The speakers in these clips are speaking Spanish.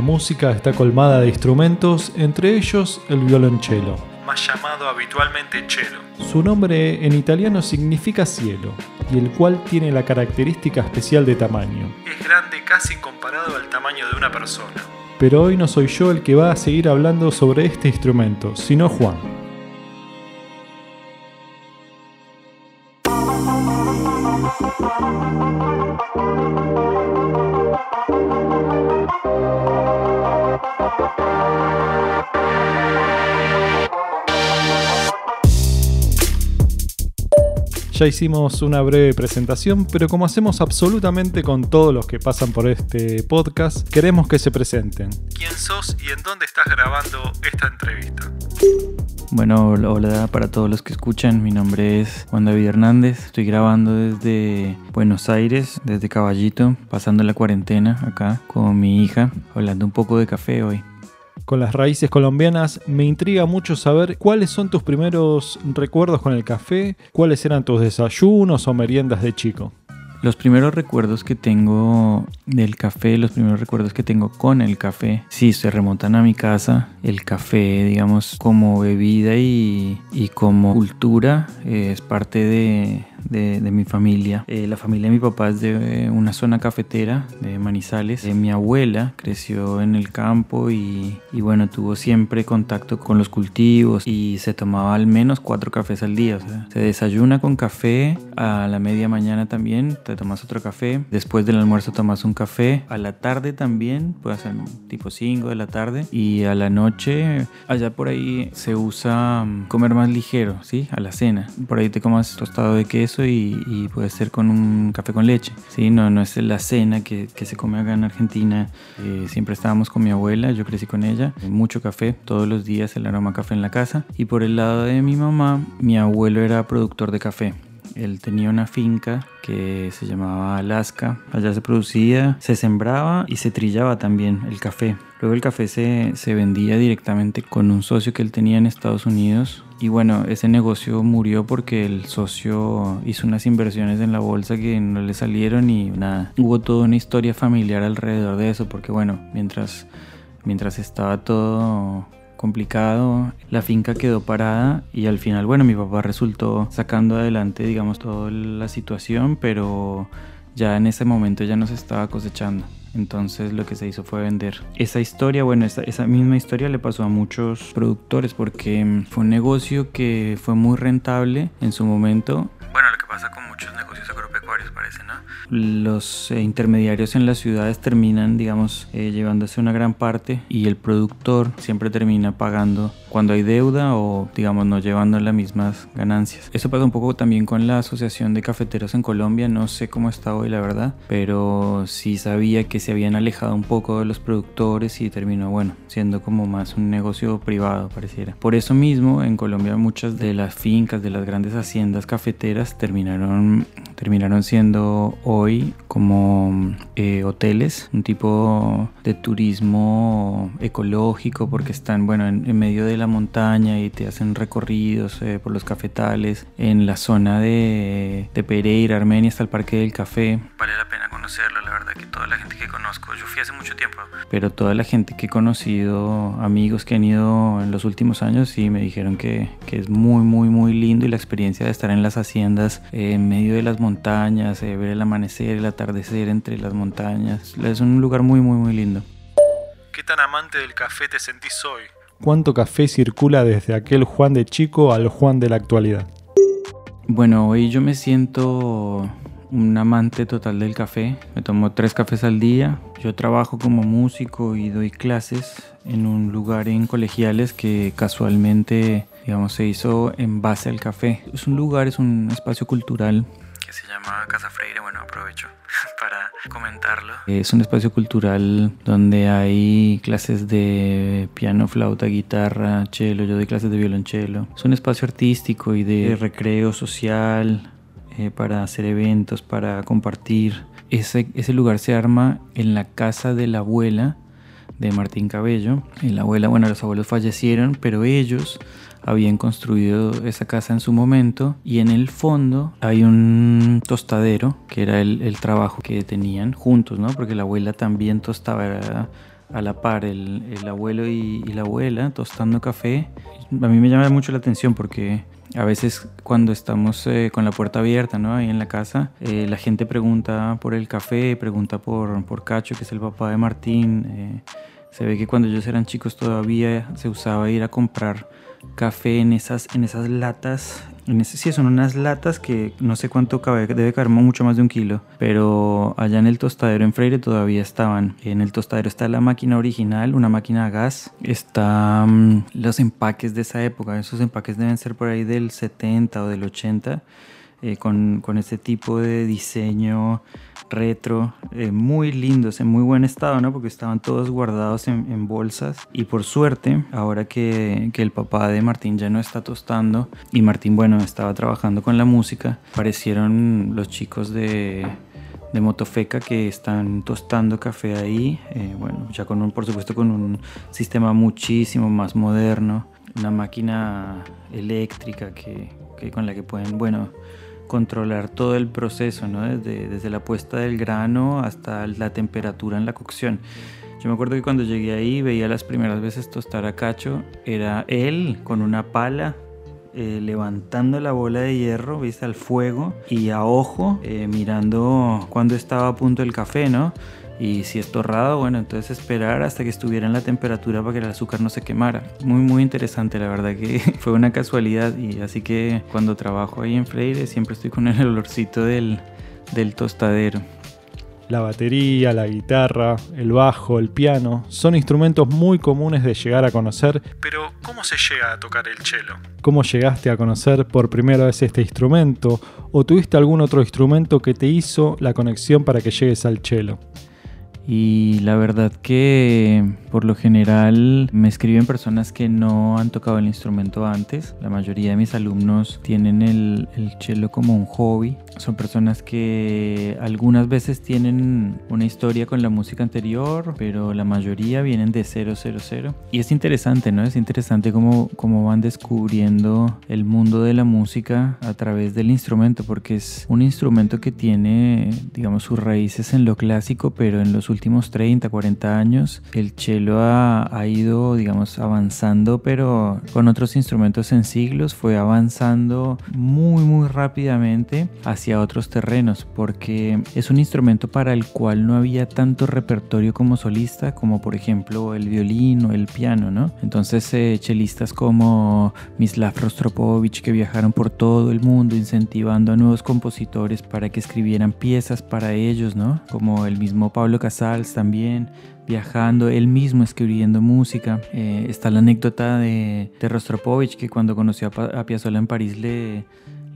La música está colmada de instrumentos, entre ellos el violonchelo, más llamado habitualmente cello. Su nombre en italiano significa cielo, y el cual tiene la característica especial de tamaño. Es grande casi comparado al tamaño de una persona. Pero hoy no soy yo el que va a seguir hablando sobre este instrumento, sino Juan. Ya hicimos una breve presentación, pero como hacemos absolutamente con todos los que pasan por este podcast, queremos que se presenten. ¿Quién sos y en dónde estás grabando esta entrevista? Bueno, hola para todos los que escuchan. Mi nombre es Juan David Hernández. Estoy grabando desde Buenos Aires, desde Caballito, pasando la cuarentena acá con mi hija, hablando un poco de café hoy con las raíces colombianas, me intriga mucho saber cuáles son tus primeros recuerdos con el café, cuáles eran tus desayunos o meriendas de chico. Los primeros recuerdos que tengo del café, los primeros recuerdos que tengo con el café, sí, se remontan a mi casa. El café, digamos, como bebida y, y como cultura, es parte de, de, mi familia. Eh, la familia de mi papá es de una zona cafetera, de Manizales. Eh, mi abuela creció en el campo y, y, bueno, tuvo siempre contacto con los cultivos y se tomaba al menos cuatro cafés al día. O sea, se desayuna con café, a la media mañana también te tomas otro café, después del almuerzo tomas un café, a la tarde también, puede ser tipo 5 de la tarde y a la noche, allá por ahí se usa mm, comer más ligero, ¿sí? A la cena. Por ahí te comas tostado de queso y, puede ser con un café con leche. ¿sí? No, no es la cena que, que se come acá en Argentina. Eh, siempre estábamos con mi abuela, yo crecí con ella. Mucho café, todos los días el aroma café en la casa. Y por el lado de mi mamá, mi abuelo era productor de café. Él tenía una finca que se llamaba Alaska. Allá se producía, se sembraba y se trillaba también el café. Luego el café se, se vendía directamente con un socio que él tenía en Estados Unidos. Y bueno, ese negocio murió porque el socio hizo unas inversiones en la bolsa que no le salieron y nada. Hubo toda una historia familiar alrededor de eso porque bueno, mientras, mientras estaba todo complicado, la finca quedó parada y al final, bueno, mi papá resultó sacando adelante, digamos, toda la situación, pero ya en ese momento ya no se estaba cosechando. Entonces lo que se hizo fue vender. Esa historia, bueno, esa, esa, misma historia le pasó a muchos productores porque mm, fue un negocio que fue muy rentable en su momento. Bueno, lo que pasa con muchos negocios. Los eh, intermediarios en las ciudades terminan, digamos, eh, llevándose una gran parte y el productor siempre termina pagando cuando hay deuda o, digamos, no llevando las mismas ganancias. Eso pasa un poco también con la Asociación de Cafeteros en Colombia, no sé cómo está hoy, la verdad, pero sí sabía que se habían alejado un poco de los productores y terminó, bueno, siendo como más un negocio privado, pareciera. Por eso mismo, en Colombia muchas de las fincas, de las grandes haciendas cafeteras terminaron, terminaron siendo hoy como eh, hoteles, un tipo de turismo ecológico porque están, bueno, en, medio de la montaña y te hacen recorridos eh, por los cafetales. En la zona de, de Pereira, Armenia, está el Parque del Café. Vale la pena conocerlo, la verdad que toda la gente que conozco, yo fui hace mucho tiempo, pero toda la gente que he conocido, amigos que han ido en los últimos años, sí me dijeron que, que es muy, muy, muy lindo y la experiencia de estar en las haciendas, eh, en medio de las montañas, ver el amanecer el atardecer entre las montañas. Es un lugar muy, muy, muy lindo. ¿Qué tan amante del café te sentís hoy? ¿Cuánto café circula desde aquel Juan de chico al Juan de la actualidad? Bueno, hoy yo me siento un amante total del café. Me tomo tres cafés al día. Yo trabajo como músico y doy clases en un lugar en colegiales que casualmente, digamos, se hizo en base al café. Es un lugar, es un espacio cultural se llama Casa Freire, bueno, aprovecho para comentarlo. Es un espacio cultural donde hay clases de piano, flauta, guitarra, cello, yo doy clases de violonchelo. Es un espacio artístico y de recreo social eh, para hacer eventos, para compartir. Ese, ese lugar se arma en la casa de la abuela de Martín Cabello. La abuela, bueno, los abuelos fallecieron, pero ellos habían construido esa casa en su momento y en el fondo hay un tostadero que era el, trabajo que tenían juntos, ¿no? Porque la abuela también tostaba, a la par el, el abuelo y, y, la abuela tostando café. A mí me llama mucho la atención porque a veces cuando estamos eh, con la puerta abierta, ¿no? Ahí en la casa, eh, la gente pregunta por el café, pregunta por, por Cacho, que es el papá de Martín. Eh, se ve que cuando ellos eran chicos todavía se usaba ir a comprar café en esas, en esas latas. En ese, sí, son unas latas que no sé cuánto cabe, debe caber mucho más de un kilo. Pero allá en el tostadero en Freire todavía estaban. En el tostadero está la máquina original, una máquina a gas. Están los empaques de esa época. Esos empaques deben ser por ahí del 70 o del 80. Eh, con, con ese tipo de diseño retro, eh, muy lindos, en muy buen estado, ¿no? Porque estaban todos guardados en, bolsas. Y por suerte, ahora que, que, el papá de Martín ya no está tostando y Martín, bueno, estaba trabajando con la música, aparecieron los chicos de, de Motofeca que están tostando café ahí, eh, bueno, ya con un, por supuesto, con un sistema muchísimo más moderno, una máquina eléctrica que, que con la que pueden, bueno, controlar todo el proceso, ¿no? desde, desde la puesta del grano hasta la temperatura en la cocción. Yo me acuerdo que cuando llegué ahí veía las primeras veces tostar a Cacho, era él con una pala eh, levantando la bola de hierro, viste, al fuego y a ojo, eh, mirando cuando estaba a punto el café, ¿no? Y si es torrado, bueno, entonces esperar hasta que estuviera en la temperatura para que el azúcar no se quemara. Muy, muy interesante, la verdad que fue una casualidad. Y así que cuando trabajo ahí en Freire siempre estoy con el olorcito del, del tostadero. La batería, la guitarra, el bajo, el piano son instrumentos muy comunes de llegar a conocer. Pero, ¿cómo se llega a tocar el cello? ¿Cómo llegaste a conocer por primera vez este instrumento? ¿O tuviste algún otro instrumento que te hizo la conexión para que llegues al cello? Y la verdad que por lo general me escriben personas que no han tocado el instrumento antes. La mayoría de mis alumnos tienen el, el cello como un hobby. Son personas que algunas veces tienen una historia con la música anterior, pero la mayoría vienen de 000. Y es interesante, ¿no? Es interesante cómo, cómo van descubriendo el mundo de la música a través del instrumento, porque es un instrumento que tiene, digamos, sus raíces en lo clásico, pero en los últimos últimos 30, 40 años el cello ha, ha, ido, digamos, avanzando, pero con otros instrumentos en siglos fue avanzando muy, muy rápidamente hacia otros terrenos, porque es un instrumento para el cual no había tanto repertorio como solista, como por ejemplo el violín o el piano, ¿no? Entonces, eh, chelistas como Mislav Rostropovich que viajaron por todo el mundo incentivando a nuevos compositores para que escribieran piezas para ellos, ¿no? Como el mismo Pablo Casals también, viajando, él mismo escribiendo música. Eh, está la anécdota de, de Rostropovich que cuando conoció a, a Piazzolla en París le,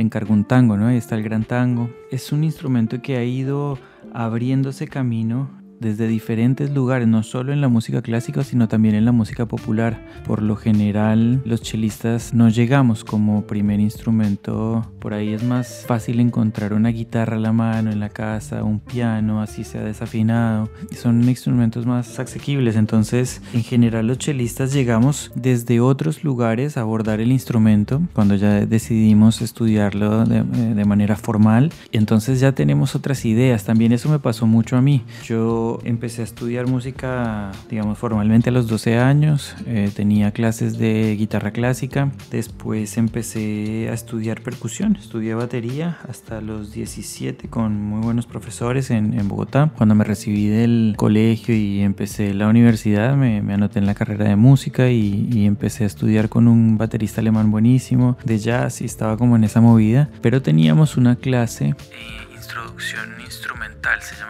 le encargó un tango, ¿no? Ahí está el gran tango. Es un instrumento que ha ido abriéndose camino desde diferentes lugares, no solo en la música clásica, sino también en la música popular. Por lo general, los chelistas no llegamos como primer instrumento. Por ahí es más fácil encontrar una guitarra a la mano en la casa, un piano, así sea desafinado. Son instrumentos más asequibles. Entonces, en general, los chelistas llegamos desde otros lugares a abordar el instrumento cuando ya decidimos estudiarlo de, de manera formal. Entonces ya tenemos otras ideas. También eso me pasó mucho a mí. Yo empecé a estudiar música, digamos, formalmente a los 12 años. Eh, tenía clases de guitarra clásica. Después empecé a estudiar percusión. Estudié batería hasta los 17 con muy buenos profesores en, en Bogotá. Cuando me recibí del colegio y empecé la universidad, me, me anoté en la carrera de música y, y, empecé a estudiar con un baterista alemán buenísimo de jazz y estaba como en esa movida. Pero teníamos una clase, eh, introducción instrumental se llamaba así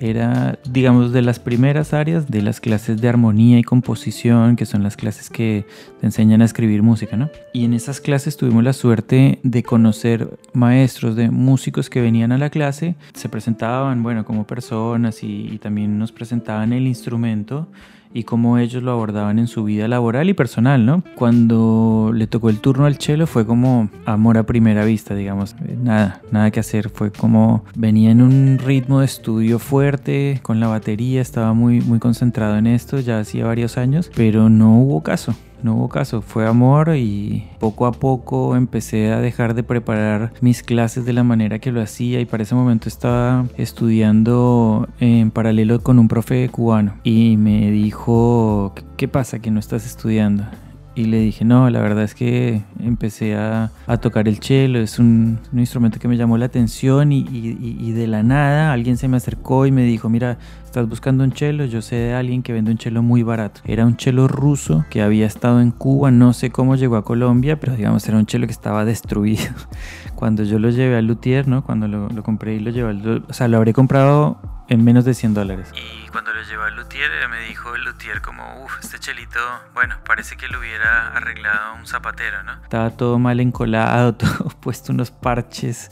era, digamos, de las primeras áreas de las clases de armonía y composición, que son las clases que te enseñan a escribir música, ¿no? Y en esas clases tuvimos la suerte de conocer maestros, de músicos que venían a la clase, se presentaban, bueno, como personas y, y también nos presentaban el instrumento y cómo ellos lo abordaban en su vida laboral y personal, ¿no? Cuando le tocó el turno al chelo fue como amor a primera vista, digamos. Nada, nada que hacer. Fue como venía en un ritmo de estudio fuerte con la batería, estaba muy, muy concentrado en esto ya hacía varios años, pero no hubo caso no hubo caso, fue amor y poco a poco empecé a dejar de preparar mis clases de la manera que lo hacía y para ese momento estaba estudiando en paralelo con un profe cubano y me dijo, ¿qué pasa que no estás estudiando? Y le dije, no, la verdad es que empecé a, tocar el cello, es un, instrumento que me llamó la atención y, y, de la nada alguien se me acercó y me dijo, mira, estás buscando un cello, yo sé de alguien que vende un cello muy barato. Era un cello ruso que había estado en Cuba, no sé cómo llegó a Colombia, pero digamos era un cello que estaba destruido. Cuando yo lo llevé al luthier, ¿no? Cuando lo, lo compré y lo llevé al... O sea, lo habré comprado en menos de 100 dólares. Y cuando lo llevé al luthier, eh, me dijo el luthier como, uff, este chelito, bueno, parece que lo hubiera arreglado un zapatero, ¿no? Estaba todo mal encolado, todo puesto unos parches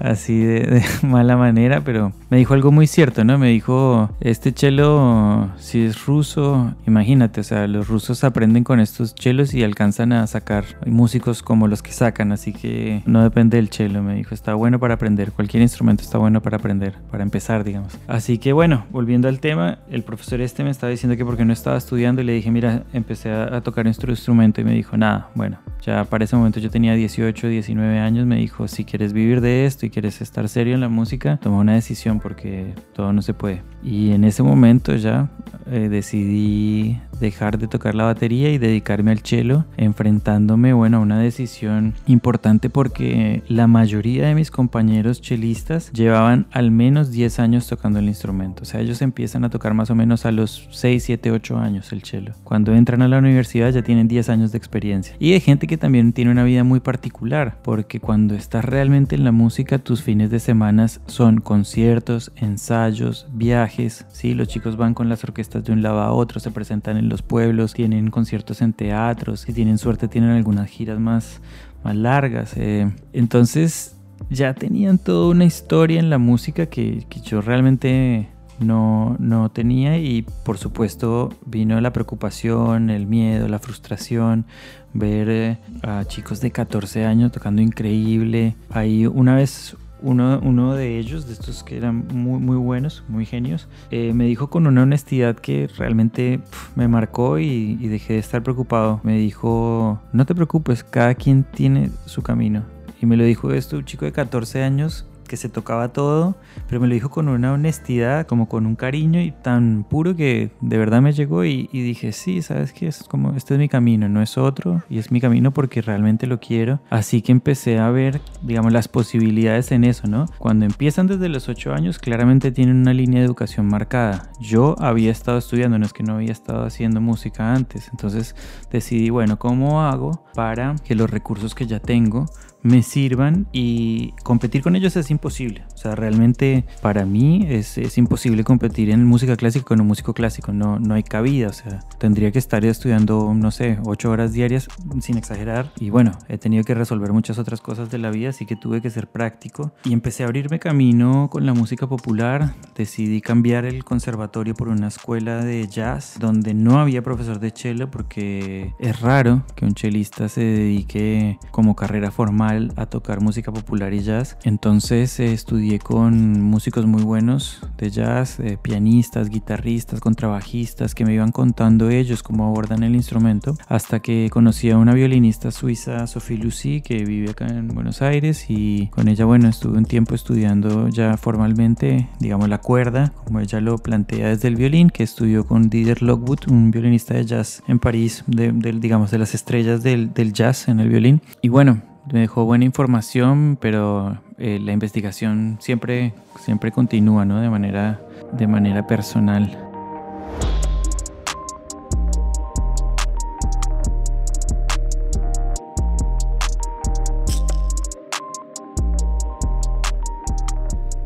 así de, mala manera, pero me dijo algo muy cierto, ¿no? Me dijo, este chelo, si es ruso, imagínate, o sea, los rusos aprenden con estos chelos y alcanzan a sacar músicos como los que sacan, así que no depende del chelo, me dijo, está bueno para aprender, cualquier instrumento está bueno para aprender, para empezar, digamos. Así que bueno, volviendo al tema, el profesor este me estaba diciendo que porque no estaba estudiando y le dije, mira, empecé a, a tocar nuestro instrumento y me dijo, nada, bueno, ya para ese momento yo tenía 18, 19 años, me dijo, si quieres vivir de esto y quieres estar serio en la música, toma una decisión porque todo no se puede. Y en ese momento ya eh, decidí dejar de tocar la batería y dedicarme al cello, enfrentándome, bueno, a una decisión importante porque la mayoría de mis compañeros chelistas llevaban al menos 10 años tocando el instrumento. O sea, ellos empiezan a tocar más o menos a los 6, 7, 8 años el cello. Cuando entran a la universidad ya tienen 10 años de experiencia. Y hay gente que también tiene una vida muy particular, porque cuando estás realmente en la música, tus fines de semana son conciertos, ensayos, viajes. Sí, los chicos van con las orquestas de un lado a otro, se presentan en los pueblos, tienen conciertos en teatros, si tienen suerte tienen algunas giras más, más largas. Eh. Entonces ya tenían toda una historia en la música que, que yo realmente no, no tenía y por supuesto vino la preocupación, el miedo, la frustración, ver eh, a chicos de 14 años tocando increíble. Ahí una vez uno, uno, de ellos, de estos que eran muy, muy buenos, muy genios, eh, me dijo con una honestidad que realmente me marcó y, dejé de estar preocupado. Me dijo, no te preocupes, cada quien tiene su camino. Y me lo dijo esto chico de 14 años que se tocaba todo, pero me lo dijo con una honestidad, como con un cariño y tan puro que de verdad me llegó y, dije, sí, sabes que es como, este es mi camino, no es otro, y es mi camino porque realmente lo quiero. Así que empecé a ver, digamos, las posibilidades en eso, ¿no? Cuando empiezan desde los 8 años, claramente tienen una línea de educación marcada. Yo había estado estudiando, no es que no había estado haciendo música antes, entonces decidí, bueno, ¿cómo hago para que los recursos que ya tengo me sirvan y competir con ellos es imposible. O sea, realmente para mí es, es, imposible competir en música clásica con un músico clásico. No, no hay cabida. O sea, tendría que estar estudiando, no sé, ocho horas diarias sin exagerar. Y bueno, he tenido que resolver muchas otras cosas de la vida, así que tuve que ser práctico. Y empecé a abrirme camino con la música popular. Decidí cambiar el conservatorio por una escuela de jazz donde no había profesor de cello porque es raro que un chelista se dedique como carrera formal a tocar música popular y jazz. Entonces eh, estudié con músicos muy buenos de jazz, eh, pianistas, guitarristas, contrabajistas, que me iban contando ellos cómo abordan el instrumento, hasta que conocí a una violinista suiza, Sophie Lucy, que vive acá en Buenos Aires y con ella, bueno, estuve un tiempo estudiando ya formalmente, digamos, la cuerda, como ella lo plantea desde el violín, que estudió con Didier Lockwood, un violinista de jazz en París, de, digamos, de las estrellas del, del jazz en el violín. Y bueno, me dejó buena información, pero eh, la investigación siempre, siempre continúa, ¿no? De manera, de manera personal.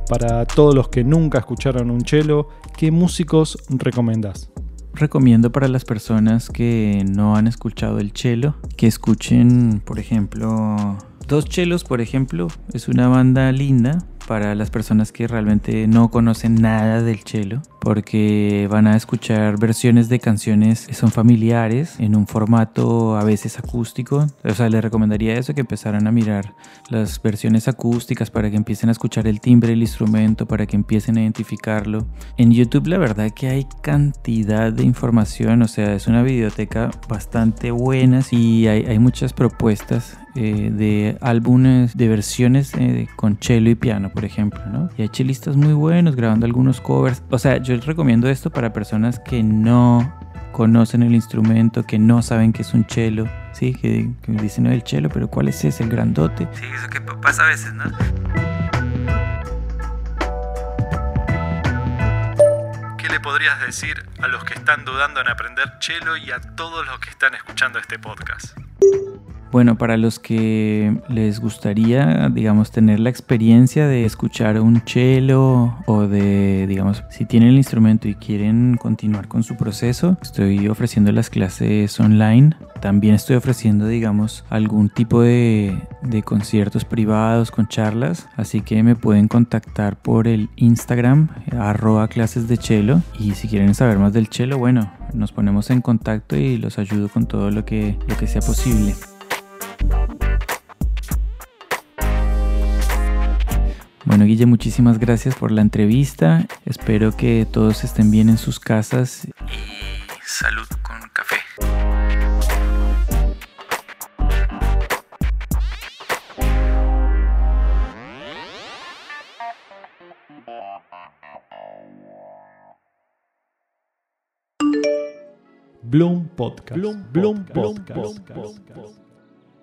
Para todos los que nunca escucharon un cello, ¿qué músicos recomendás? Recomiendo para las personas que no han escuchado el cello que escuchen, por ejemplo, Dos Chelos, por ejemplo, es una banda linda para las personas que realmente no conocen nada del cello, porque van a escuchar versiones de canciones que son familiares en un formato a veces acústico. O sea, les recomendaría eso, que empezaran a mirar las versiones acústicas para que empiecen a escuchar el timbre del instrumento, para que empiecen a identificarlo. En YouTube la verdad que hay cantidad de información, o sea, es una biblioteca bastante buena y hay, hay muchas propuestas eh, de álbumes, de versiones eh, con cello y piano, por ejemplo, ¿no? Y hay chelistas muy buenos grabando algunos covers. O sea, yo recomiendo esto para personas que no conocen el instrumento, que no saben que es un cello, ¿sí? Que, dicen, el cello, pero ¿cuál es ese? El grandote. Sí, eso que pasa a veces, ¿no? ¿Qué le podrías decir a los que están dudando en aprender cello y a todos los que están escuchando este podcast? Bueno, para los que les gustaría, digamos, tener la experiencia de escuchar un cello o de, digamos, si tienen el instrumento y quieren continuar con su proceso, estoy ofreciendo las clases online. También estoy ofreciendo, digamos, algún tipo de, conciertos privados con charlas. Así que me pueden contactar por el Instagram, arroba clases de cello. Y si quieren saber más del cello, bueno, nos ponemos en contacto y los ayudo con todo lo que, lo que sea posible. Bueno, Guille, muchísimas gracias por la entrevista. Espero que todos estén bien en sus casas. Y salud con café. Bloom Podcast. Bloom, Podcast.